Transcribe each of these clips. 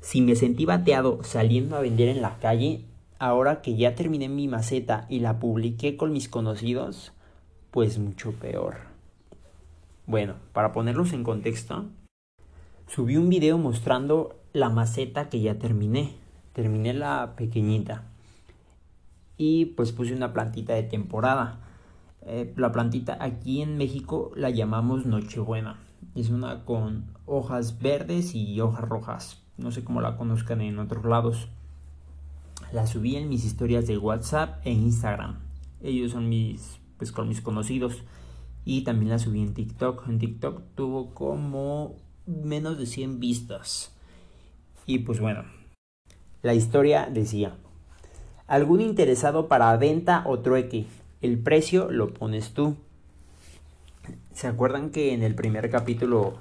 Si me sentí bateado saliendo a vender en la calle, ahora que ya terminé mi maceta y la publiqué con mis conocidos, pues mucho peor. Bueno, para ponerlos en contexto, subí un video mostrando la maceta que ya terminé. Terminé la pequeñita. Y pues puse una plantita de temporada. Eh, la plantita aquí en México la llamamos Nochebuena. Es una con hojas verdes y hojas rojas. No sé cómo la conozcan en otros lados. La subí en mis historias de WhatsApp e Instagram. Ellos son mis, pues con mis conocidos. Y también la subí en TikTok. En TikTok tuvo como menos de 100 vistas. Y pues bueno, la historia decía, algún interesado para venta o trueque, el precio lo pones tú. ¿Se acuerdan que en el primer capítulo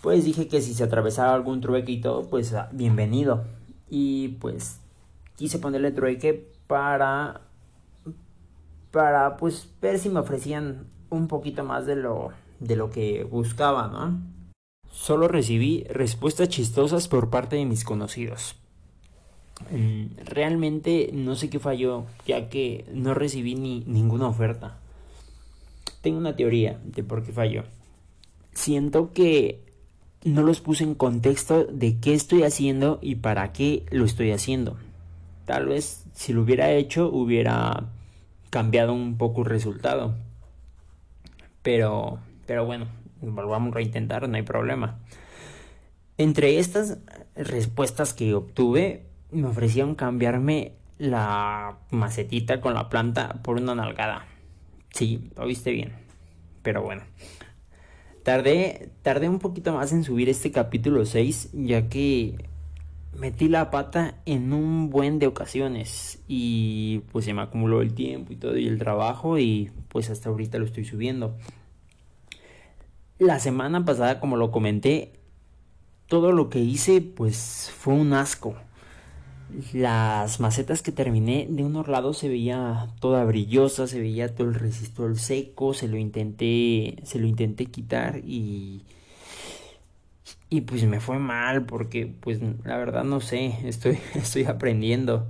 pues dije que si se atravesaba algún trueque y todo, pues ah, bienvenido. Y pues quise ponerle trueque para para pues ver si me ofrecían un poquito más de lo de lo que buscaba, ¿no? Solo recibí respuestas chistosas por parte de mis conocidos. Mm, realmente no sé qué falló, ya que no recibí ni ninguna oferta. Tengo una teoría de por qué falló. Siento que no los puse en contexto de qué estoy haciendo y para qué lo estoy haciendo. Tal vez si lo hubiera hecho hubiera cambiado un poco el resultado. Pero, pero bueno, volvamos a intentar, no hay problema. Entre estas respuestas que obtuve, me ofrecieron cambiarme la macetita con la planta por una nalgada. Sí, lo viste bien. Pero bueno. Tardé, tardé un poquito más en subir este capítulo 6, ya que metí la pata en un buen de ocasiones y pues se me acumuló el tiempo y todo y el trabajo y pues hasta ahorita lo estoy subiendo. La semana pasada, como lo comenté, todo lo que hice pues fue un asco. Las macetas que terminé de unos lados se veía toda brillosa, se veía todo el resistor seco, se lo intenté, se lo intenté quitar y y pues me fue mal porque pues la verdad no sé, estoy estoy aprendiendo.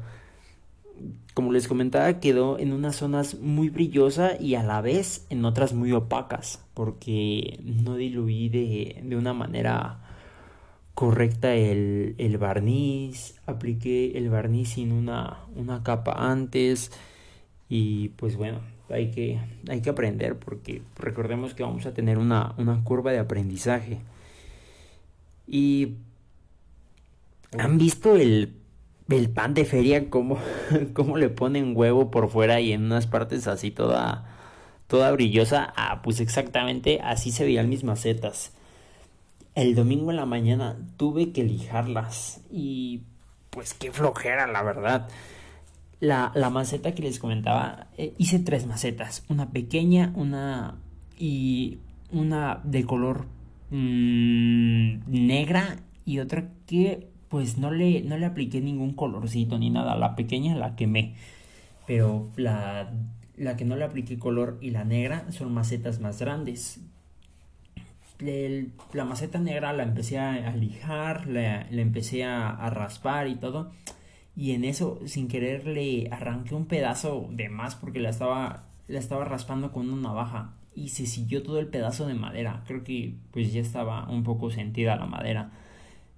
Como les comentaba, quedó en unas zonas muy brillosa y a la vez en otras muy opacas, porque no diluí de, de una manera correcta el, el, barniz, apliqué el barniz sin una, una capa antes y pues bueno, hay que, hay que aprender porque recordemos que vamos a tener una, una curva de aprendizaje. Y han visto el el pan de feria, cómo, cómo le ponen huevo por fuera y en unas partes así toda, toda brillosa. Ah, pues exactamente así se veían mis macetas. El domingo en la mañana tuve que lijarlas y pues qué flojera, la verdad. La, la maceta que les comentaba, eh, hice tres macetas, una pequeña, una y una de color mmm, negra y otra que pues no le, no le apliqué ningún colorcito ni nada. La pequeña la quemé. Pero la, la que no le apliqué color y la negra son macetas más grandes. La maceta negra la empecé a, lijar, la, empecé a, raspar y todo. Y en eso, sin querer, le arranqué un pedazo de más porque la estaba, la estaba raspando con una navaja. Y se siguió todo el pedazo de madera. Creo que pues ya estaba un poco sentida la madera.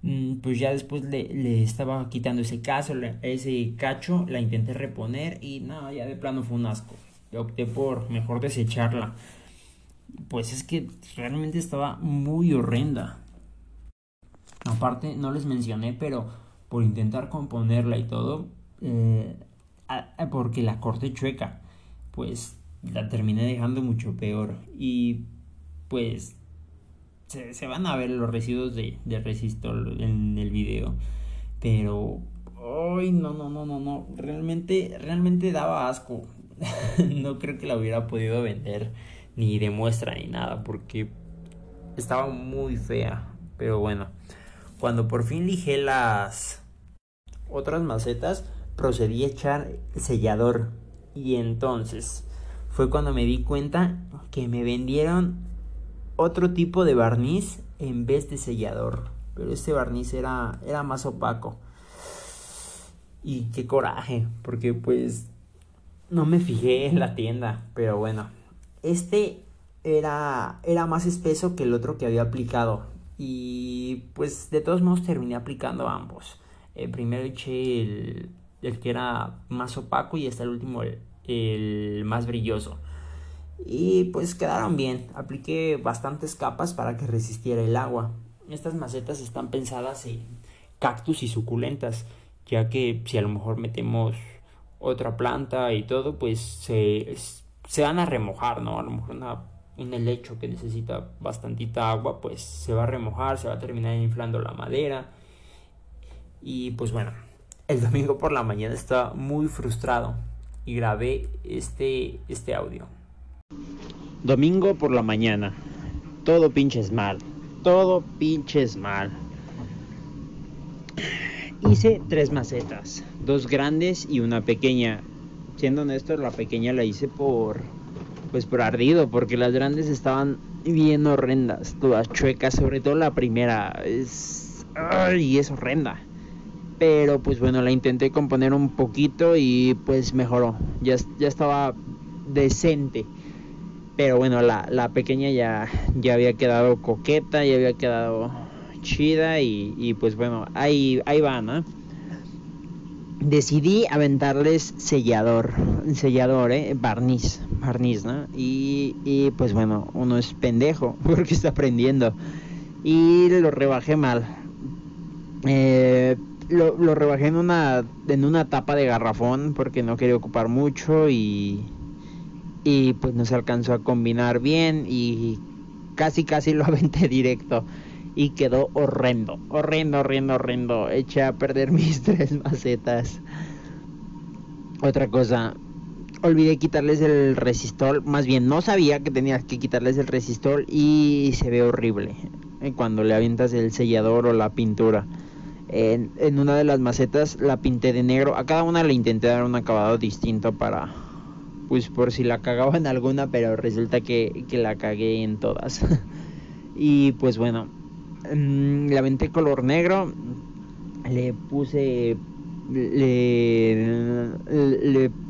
Mm, pues ya después le, estaba quitando ese caso, ese cacho, la intenté reponer y nada, ya de plano fue un asco. Opté por mejor desecharla. Pues es que realmente estaba muy horrenda. Aparte, no les mencioné, pero por intentar componerla y todo, eh, porque la corté chueca, pues la terminé dejando mucho peor. Y pues se, van a ver los residuos de, de resistor en el video. Pero, ay, no, no, no, no, no. Realmente, realmente daba asco. no creo que la hubiera podido vender ni de muestra ni nada porque estaba muy fea. Pero bueno, cuando por fin lijé las otras macetas, procedí a echar sellador. Y entonces fue cuando me di cuenta que me vendieron otro tipo de barniz en vez de sellador. Pero este barniz era, era más opaco. Y qué coraje, porque pues no me fijé en la tienda, pero bueno. Este era, era más espeso que el otro que había aplicado. Y pues de todos modos terminé aplicando ambos. Eh, primero eché el, el, que era más opaco y hasta el último el, el más brilloso. Y pues quedaron bien. Apliqué bastantes capas para que resistiera el agua. Estas macetas están pensadas en cactus y suculentas, ya que si a lo mejor metemos otra planta y todo, pues se, se van a remojar, ¿no? A lo mejor una un helecho que necesita bastantita agua, pues se va a remojar, se va a terminar inflando la madera. Y pues bueno, el domingo por la mañana estaba muy frustrado y grabé este, este audio. Domingo por la mañana. Todo pinches mal. Todo pinches mal. Hice tres macetas. Dos grandes y una pequeña. Siendo honesto, la pequeña la hice por pues por ardido, porque las grandes estaban bien horrendas, todas chuecas, sobre todo la primera, es... ¡Ay! es horrenda. Pero pues bueno, la intenté componer un poquito y pues mejoró, ya, ya estaba decente. Pero bueno, la, la pequeña ya, ya había quedado coqueta, ya había quedado chida y, y pues bueno, ahí, ahí va, ¿no? Decidí aventarles sellador, sellador, eh, barniz, barniz, ¿no? Y, pues bueno, uno es pendejo porque está aprendiendo. Y lo rebajé mal. Eh, lo, lo, rebajé en una, en una tapa de garrafón porque no quería ocupar mucho y, y pues no se alcanzó a combinar bien y casi casi lo aventé directo y quedó horrendo, horrendo, horrendo, horrendo. Eché a perder mis tres macetas. Otra cosa, olvidé quitarles el resistor, más bien no sabía que tenías que quitarles el resistor y se ve horrible eh, cuando le avientas el sellador o la pintura. En, una de las macetas la pinté de negro, a cada una le intenté dar un acabado distinto para, pues por si la cagaba en alguna, pero resulta que, que la cagué en todas. y pues bueno, Mm, la aventé color negro, le puse, le,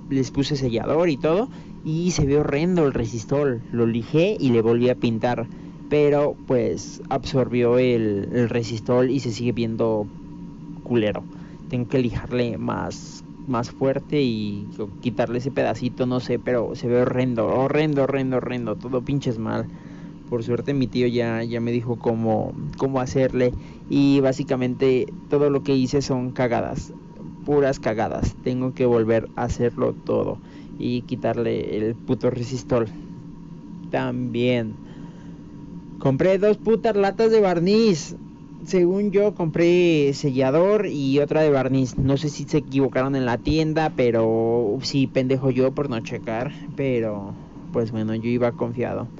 les puse sellador y todo, y se ve horrendo el resistor, lo lijé y le volví a pintar, pero pues absorbió el, el resistor y se sigue viendo culero. Tengo que lijarle más más fuerte y quitarle ese pedacito, no sé, pero se ve horrendo, horrendo, horrendo, horrendo, todo pinches mal. Por suerte mi tío ya, ya me dijo cómo, cómo hacerle y básicamente todo lo que hice son cagadas, puras cagadas. Tengo que volver a hacerlo todo y quitarle el puto resistor. También compré dos putas latas de barniz. Según yo compré sellador y otra de barniz. No sé si se equivocaron en la tienda, pero sí pendejo yo por no checar, pero pues bueno, yo iba confiado.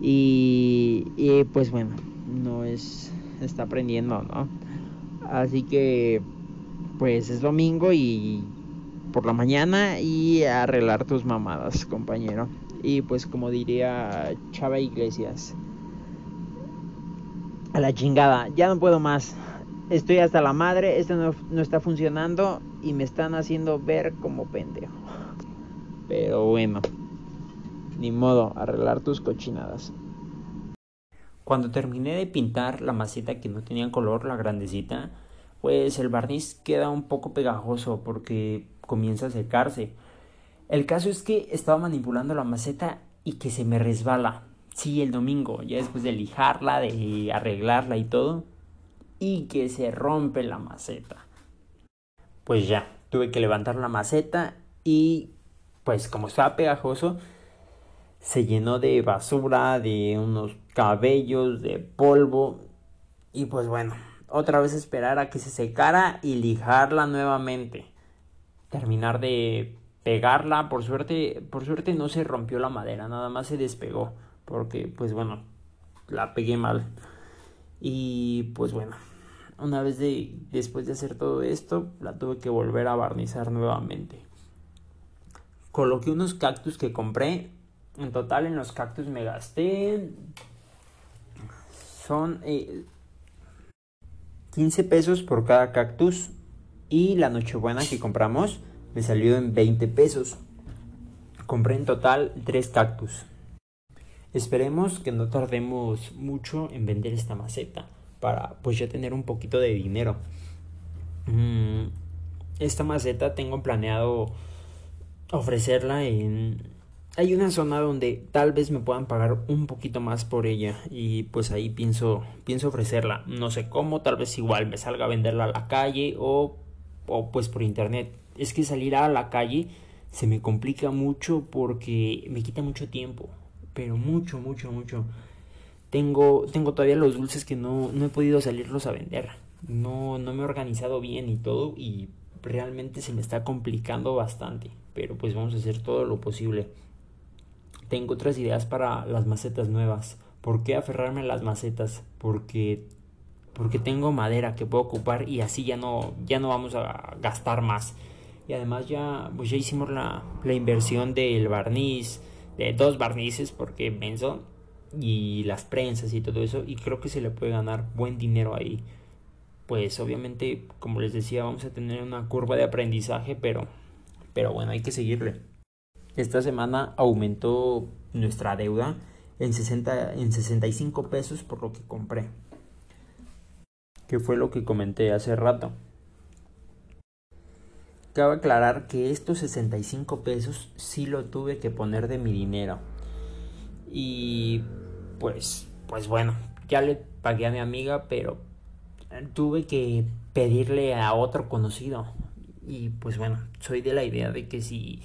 Y, pues bueno, no es, está aprendiendo, ¿no? Así que pues es domingo y por la mañana y arreglar tus mamadas, compañero. Y pues como diría Chava Iglesias, a la chingada, ya no puedo más. Estoy hasta la madre, esto no, no está funcionando y me están haciendo ver como pendejo. Pero bueno. Ni modo, arreglar tus cochinadas. Cuando terminé de pintar la maceta que no tenía color, la grandecita, pues el barniz queda un poco pegajoso porque comienza a secarse. El caso es que estaba manipulando la maceta y que se me resbala. Sí, el domingo, ya después de lijarla, de arreglarla y todo, y que se rompe la maceta. Pues ya, tuve que levantar la maceta y pues como estaba pegajoso, se llenó de basura, de unos cabellos, de polvo. Y pues bueno, otra vez esperar a que se secara y lijarla nuevamente. Terminar de pegarla, por suerte, por suerte no se rompió la madera, nada más se despegó, porque pues bueno, la pegué mal. Y pues bueno, una vez de después de hacer todo esto, la tuve que volver a barnizar nuevamente. Coloqué unos cactus que compré en total en los cactus me gasté son 15 pesos por cada cactus y la nochebuena que compramos me salió en 20 pesos. Compré en total 3 cactus. Esperemos que no tardemos mucho en vender esta maceta para pues ya tener un poquito de dinero. Mm, esta maceta tengo planeado ofrecerla en... Hay una zona donde tal vez me puedan pagar un poquito más por ella y pues ahí pienso, pienso ofrecerla. No sé cómo, tal vez igual me salga a venderla a la calle o, o pues por internet. Es que salir a la calle se me complica mucho porque me quita mucho tiempo, pero mucho, mucho, mucho. Tengo, tengo todavía los dulces que no, no he podido salirlos a vender. No, no me he organizado bien y todo y realmente se me está complicando bastante. Pero pues vamos a hacer todo lo posible. Tengo otras ideas para las macetas nuevas. ¿Por qué aferrarme a las macetas? Porque porque tengo madera que puedo ocupar y así ya no ya no vamos a gastar más. Y además ya pues ya hicimos la, la inversión del barniz, de dos barnices porque menso y las prensas y todo eso y creo que se le puede ganar buen dinero ahí pues obviamente como les decía vamos a tener una curva de aprendizaje pero pero bueno hay que seguirle esta semana aumentó nuestra deuda en 60 en 65 pesos por lo que compré que fue lo que comenté hace rato cabe aclarar que estos 65 pesos sí lo tuve que poner de mi dinero y pues, pues bueno, ya le pagué a mi amiga, pero tuve que pedirle a otro conocido. Y pues bueno, soy de la idea de que si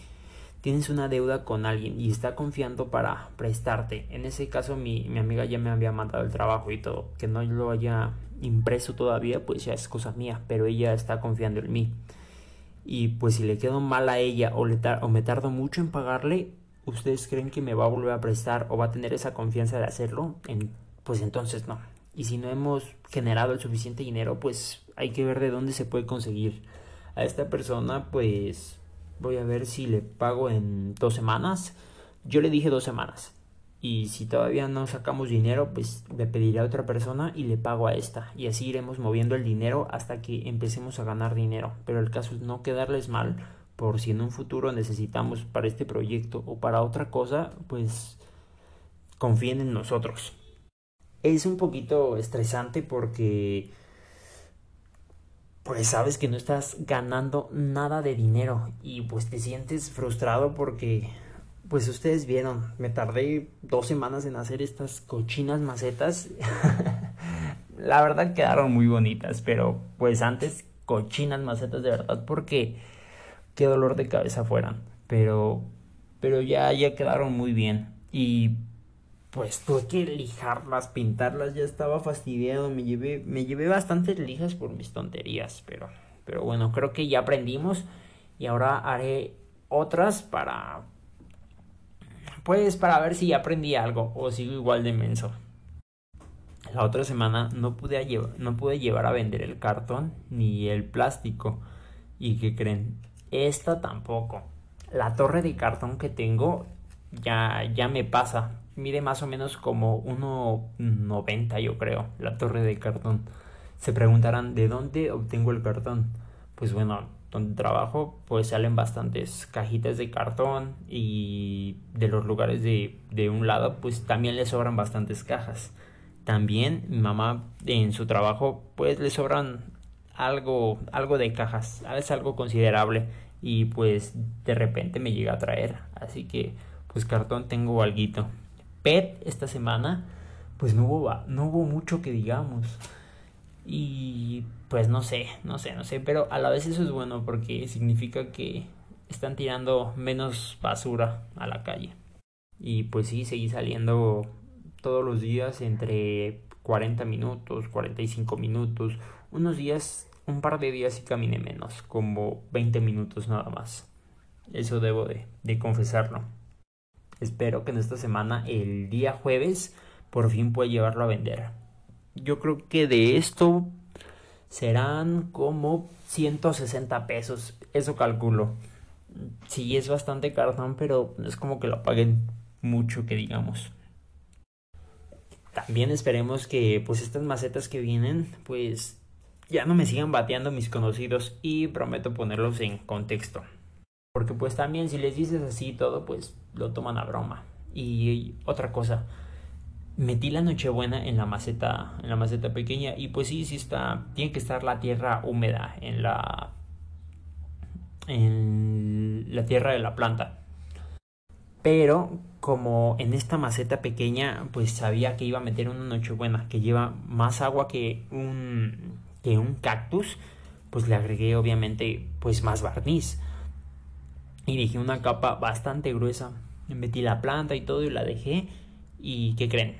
tienes una deuda con alguien y está confiando para prestarte, en ese caso mi, mi amiga ya me había mandado el trabajo y todo, que no lo haya impreso todavía, pues ya es cosa mía, pero ella está confiando en mí. Y pues si le quedo mal a ella o, le o me tardo mucho en pagarle, ¿ustedes creen que me va a volver a prestar o va a tener esa confianza de hacerlo? Pues entonces no. Y si no hemos generado el suficiente dinero, pues hay que ver de dónde se puede conseguir. A esta persona, pues voy a ver si le pago en dos semanas. Yo le dije dos semanas. Y si todavía no sacamos dinero, pues le pediré a otra persona y le pago a esta. Y así iremos moviendo el dinero hasta que empecemos a ganar dinero. Pero el caso es no quedarles mal por si en un futuro necesitamos para este proyecto o para otra cosa, pues confíen en nosotros. Es un poquito estresante porque pues sabes que no estás ganando nada de dinero y pues te sientes frustrado porque pues ustedes vieron, me tardé dos semanas en hacer estas cochinas macetas. La verdad quedaron muy bonitas, pero pues antes cochinas macetas de verdad porque qué dolor de cabeza fueran. Pero, pero ya, ya quedaron muy bien. Y pues tuve que lijarlas, pintarlas, ya estaba fastidiado. Me llevé, me llevé bastantes lijas por mis tonterías. Pero, pero bueno, creo que ya aprendimos. Y ahora haré otras para. Pues para ver si aprendí algo o sigo igual de menso. La otra semana no pude, llevar, no pude llevar a vender el cartón ni el plástico. ¿Y qué creen? Esta tampoco. La torre de cartón que tengo ya, ya me pasa. Mide más o menos como 1,90 yo creo. La torre de cartón. Se preguntarán, ¿de dónde obtengo el cartón? Pues bueno, donde trabajo pues salen bastantes cajitas de cartón y de los lugares de, de un lado pues también le sobran bastantes cajas. También mi mamá en su trabajo pues le sobran algo, algo de cajas, es algo considerable y pues de repente me llega a traer, así que pues cartón tengo algo. PET esta semana pues no hubo, no hubo mucho que digamos y pues no sé, no sé, no sé, pero a la vez eso es bueno porque significa que están tirando menos basura a la calle. Y pues sí, seguí saliendo todos los días entre 40 minutos, 45 minutos, unos días, un par de días y caminé menos, como 20 minutos nada más. Eso debo de, de confesarlo. Espero que en esta semana, el día jueves, por fin pueda llevarlo a vender. Yo creo que de esto serán como 160 pesos. Eso calculo. Sí, es bastante cartón, pero es como que lo paguen mucho, que digamos. también esperemos que pues estas macetas que vienen pues ya no me sigan bateando mis conocidos y prometo ponerlos en contexto. Porque pues también si les dices así todo pues lo toman a broma. Y otra cosa, metí la nochebuena en la maceta en la maceta pequeña y pues sí sí está tiene que estar la tierra húmeda en la en la tierra de la planta pero como en esta maceta pequeña pues sabía que iba a meter una nochebuena que lleva más agua que un que un cactus pues le agregué obviamente pues más barniz y dejé una capa bastante gruesa metí la planta y todo y la dejé ¿Y qué creen?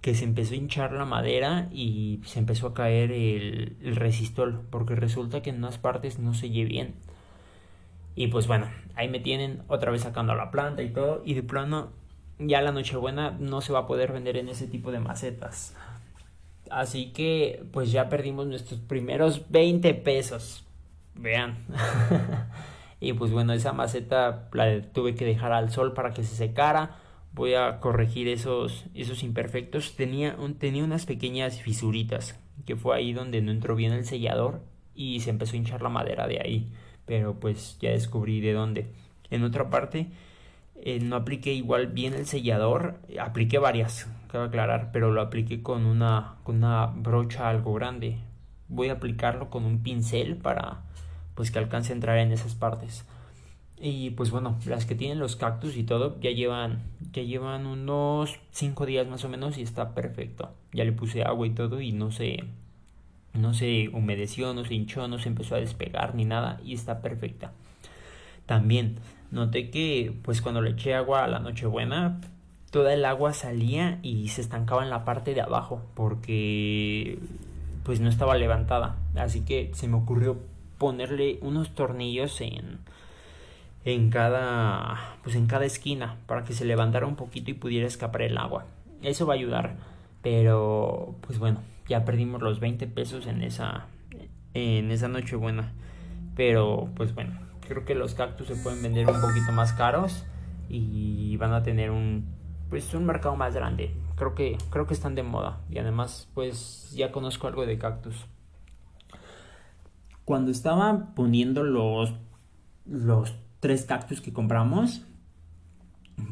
Que se empezó a hinchar la madera y se empezó a caer el, el resistol, porque resulta que en unas partes no se lleva bien. Y pues bueno, ahí me tienen otra vez sacando la planta y todo, y de plano ya la Nochebuena no se va a poder vender en ese tipo de macetas. Así que pues ya perdimos nuestros primeros 20 pesos. Vean. y pues bueno, esa maceta la tuve que dejar al sol para que se secara voy a corregir esos, esos imperfectos. Tenía, tenía unas pequeñas fisuritas, que fue ahí donde no entró bien el sellador y se empezó a hinchar la madera de ahí. Pero pues ya descubrí de dónde. En otra parte, eh, no apliqué igual bien el sellador, apliqué varias, cabe aclarar, pero lo apliqué con una, con una brocha algo grande. Voy a aplicarlo con un pincel para pues que alcance a entrar en esas partes. Y pues bueno, las que tienen los cactus y todo ya llevan, ya llevan unos 5 días más o menos y está perfecto. Ya le puse agua y todo y no se, no se humedeció, no se hinchó, no se empezó a despegar ni nada y está perfecta. También noté que pues cuando le eché agua a la Nochebuena, toda el agua salía y se estancaba en la parte de abajo porque pues no estaba levantada. Así que se me ocurrió ponerle unos tornillos en en cada pues en cada esquina para que se levantara un poquito y pudiera escapar el agua. Eso va a ayudar, pero pues bueno, ya perdimos los 20 pesos en esa en esa noche buena. Pero pues bueno, creo que los cactus se pueden vender un poquito más caros y van a tener un pues un mercado más grande. Creo que creo que están de moda y además pues ya conozco algo de cactus. Cuando estaba poniendo los los tres cactus que compramos,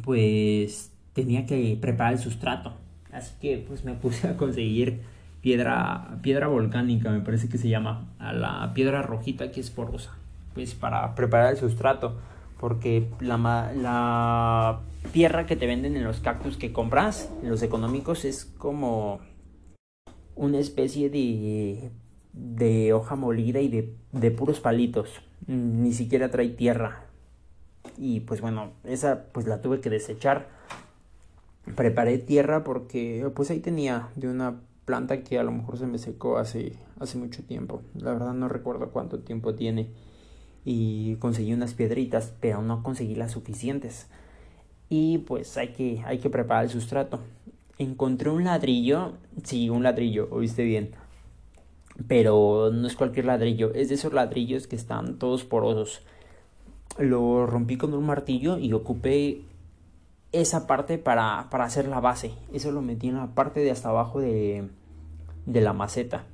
pues tenía que preparar el sustrato. Así que pues me puse a conseguir piedra, piedra volcánica, me parece que se llama, a la piedra rojita que es porosa, pues para preparar el sustrato. Porque la, la tierra que te venden en los cactus que compras, en los económicos, es como una especie de, de hoja molida y de, de puros palitos. Ni siquiera trae tierra y pues bueno, esa pues la tuve que desechar. Preparé tierra porque pues ahí tenía de una planta que a lo mejor se me secó hace, hace mucho tiempo. La verdad no recuerdo cuánto tiempo tiene. Y conseguí unas piedritas, pero no conseguí las suficientes. Y pues hay que, hay que preparar el sustrato. Encontré un ladrillo, sí, un ladrillo, oíste bien. Pero no es cualquier ladrillo, es de esos ladrillos que están todos porosos lo rompí con un martillo y ocupé esa parte para, hacer la base. Eso lo metí en la parte de hasta abajo de, de la maceta.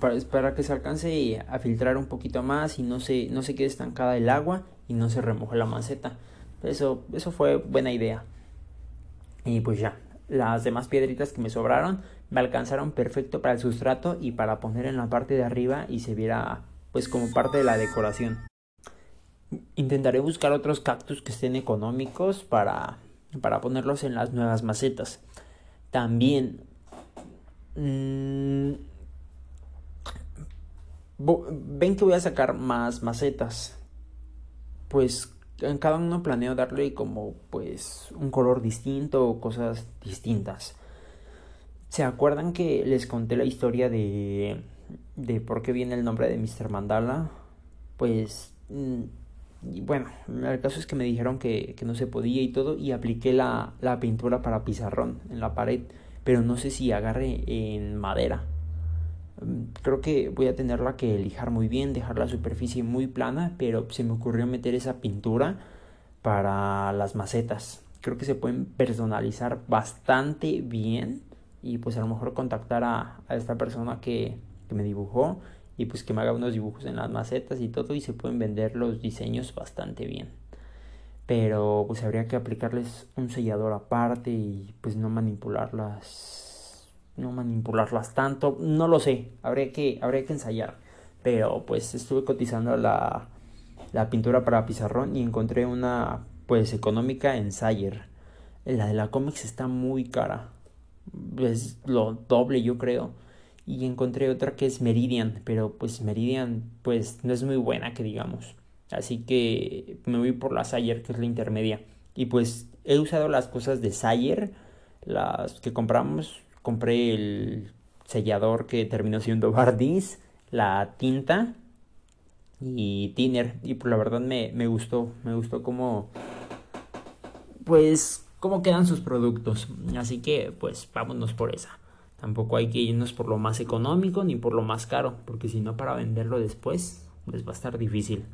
Para, esperar que se alcance a filtrar un poquito más y no se, no se quede estancada el agua y no se remoje la maceta. Eso, eso fue buena idea. Y pues ya, las demás piedritas que me sobraron me alcanzaron perfecto para el sustrato y para poner en la parte de arriba y se viera pues como parte de la decoración. Intentaré buscar otros cactus que estén económicos para, para ponerlos en las nuevas macetas. También mm, ven que voy a sacar más macetas. Pues en cada uno planeo darle como pues un color distinto o cosas distintas. ¿Se acuerdan que les conté la historia de de por qué viene el nombre de Mr. Mandala? Pues mm, bueno, el caso es que me dijeron que, no se podía y todo y apliqué la, la, pintura para pizarrón en la pared, pero no sé si agarre en madera. Mm, creo que voy a tenerla que lijar muy bien, dejar la superficie muy plana, pero se me ocurrió meter esa pintura para las macetas. creo que se pueden personalizar bastante bien y pues a lo mejor contactar a, a esta persona que, que, me dibujó y pues que me haga unos dibujos en las macetas y todo y se pueden vender los diseños bastante bien. Pero pues habría que aplicarles un sellador aparte y pues no manipularlas no manipularlas tanto. No lo sé habría que habría que ensayar. Pero pues estuve cotizando la, la pintura para pizarrón y encontré una pues económica en Sayer. La de la Comics está muy cara es lo doble yo creo. Y encontré otra que es Meridian pero pues Meridian pues no es muy buena que digamos. Así que me voy por la Sayer que es la intermedia. Y pues he usado las cosas de Sayer las que compramos. Compré el sellador que terminó siendo Bardis la tinta y Tiner y pues la verdad me, me gustó me gustó como pues cómo quedan sus productos. Así que pues vámonos por esa. Tampoco hay que irnos por lo más económico ni por lo más caro, porque si no para venderlo después pues va a estar difícil.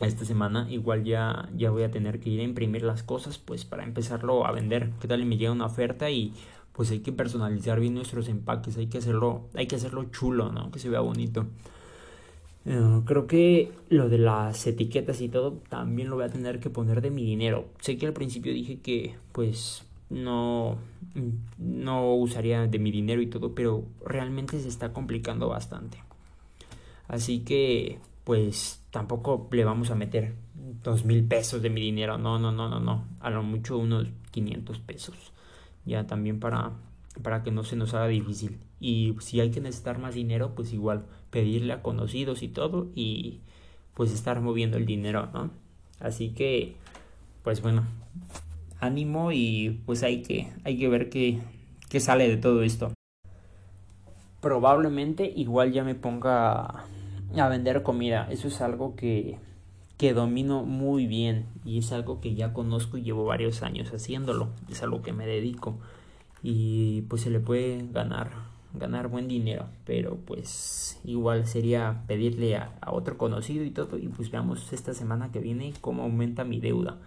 Esta semana igual ya, ya voy a tener que ir a imprimir las cosas pues para empezarlo a vender. ¿Qué tal y me llega una oferta y pues hay que personalizar bien nuestros empaques, hay que hacerlo, hay que hacerlo chulo, ¿no? Que se vea bonito. Eh, creo que lo de las etiquetas y todo también lo voy a tener que poner de mi dinero. Sé que al principio dije que pues no, no usaría de mi dinero y todo, pero realmente se está complicando bastante. Así que pues tampoco le vamos a meter dos mil pesos de mi dinero. No, no, no, no, no. A lo mucho unos 500 pesos. Ya también para, para que no se nos haga difícil. Y si hay que necesitar más dinero, pues igual pedirle a conocidos y todo y pues estar moviendo el dinero, ¿no? Así que, pues bueno, ánimo y pues hay que, hay que ver qué, qué sale de todo esto. Probablemente igual ya me ponga a vender comida. Eso es algo que, que domino muy bien y es algo que ya conozco y llevo varios años haciéndolo. Es algo que me dedico y pues se le puede ganar ganar buen dinero pero pues igual sería pedirle a, otro conocido y todo y pues veamos esta semana que viene cómo aumenta mi deuda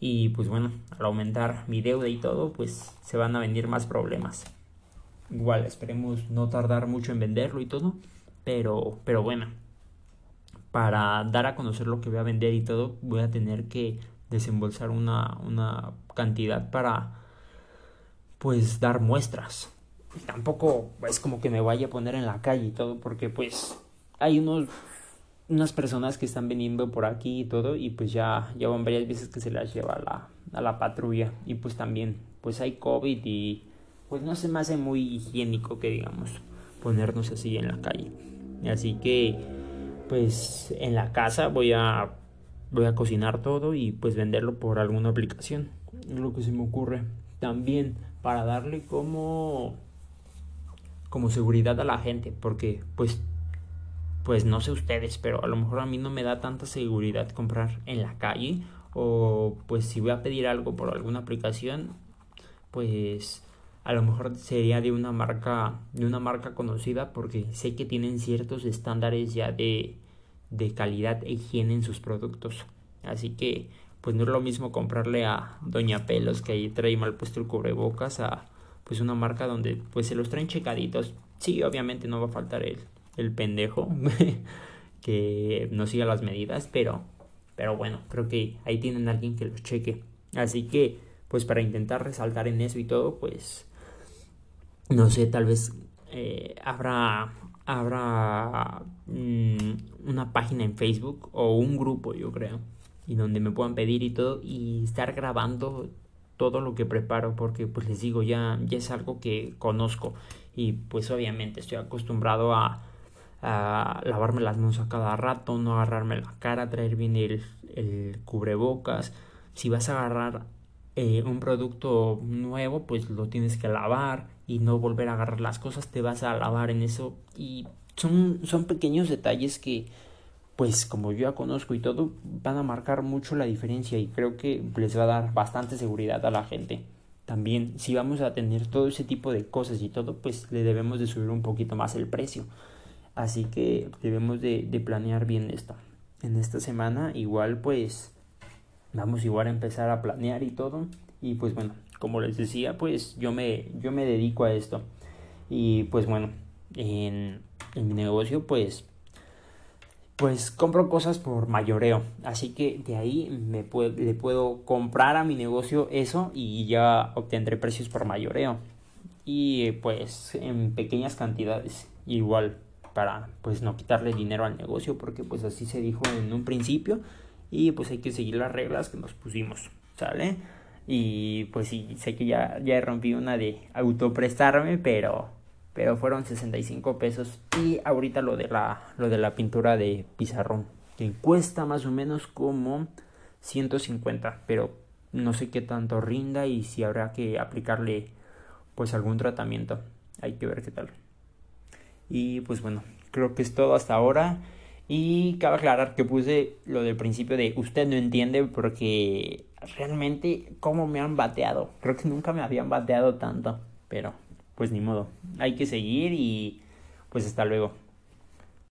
y pues bueno al aumentar mi deuda y todo pues se van a venir más problemas igual esperemos no tardar mucho en venderlo y todo pero pero bueno para dar a conocer lo que voy a vender y todo voy a tener que desembolsar una, una cantidad para pues dar muestras. Tampoco es como que me vaya a poner en la calle y todo, porque pues hay unos unas personas que están viniendo por aquí y todo y pues ya llevan varias veces que se las lleva a la, a la patrulla y pues también pues hay COVID y pues no se me hace muy higiénico que digamos ponernos así en la calle. Así que pues en la casa voy a voy a cocinar todo y pues venderlo por alguna aplicación. Es lo que se me ocurre. También para darle como como seguridad a la gente porque pues pues no sé ustedes pero a lo mejor a mí no me da tanta seguridad comprar en la calle o pues si voy a pedir algo por alguna aplicación pues a lo mejor sería de una marca de una marca conocida porque sé que tienen ciertos estándares ya de de calidad e higiene en sus productos. Así que pues no es lo mismo comprarle a Doña Pelos que ahí trae mal puesto el cubrebocas a pues una marca donde pues se los traen checaditos. Sí, obviamente no va a faltar el, el pendejo que no siga las medidas, pero pero bueno, creo que ahí tienen a alguien que los cheque. Así que pues para intentar resaltar en eso y todo, pues no sé, tal vez eh, habrá habrá mm, una página en Facebook o un grupo, yo creo y donde me puedan pedir y todo y estar grabando todo lo que preparo porque pues les digo ya, ya es algo que conozco y pues obviamente estoy acostumbrado a, lavarme las manos a cada rato, no agarrarme la cara, traer bien el, el cubrebocas. Si vas a agarrar eh, un producto nuevo, pues lo tienes que lavar y no volver a agarrar las cosas, te vas a lavar en eso y son, son pequeños detalles que pues como yo ya conozco y todo, van a marcar mucho la diferencia y creo que les va a dar bastante seguridad a la gente. También, si vamos a tener todo ese tipo de cosas y todo, pues le debemos de subir un poquito más el precio. Así que debemos de, planear bien esto. En esta semana igual pues vamos igual a empezar a planear y todo. Y pues bueno, como les decía, pues yo me, yo me dedico a esto. Y pues bueno, en, en mi negocio pues pues compro cosas por mayoreo. Así que de ahí me le puedo comprar a mi negocio eso y ya obtendré precios por mayoreo. Y pues en pequeñas cantidades igual para pues no quitarle dinero al negocio porque pues así se dijo en un principio y pues hay que seguir las reglas que nos pusimos, ¿sale? Y pues sí, sé que ya, ya rompí una de autoprestarme, pero pero fueron 65 pesos. Y ahorita lo de la lo de la pintura de pizarrón que cuesta más o menos como 150 pero no sé qué tanto rinda y si habrá que aplicarle pues algún tratamiento. Hay que ver qué tal. Y pues bueno creo que es todo hasta ahora. Y cabe aclarar que puse lo del principio de usted no entiende porque realmente cómo me han bateado. Creo que nunca me habían bateado tanto pero pues ni modo, hay que seguir y pues hasta luego.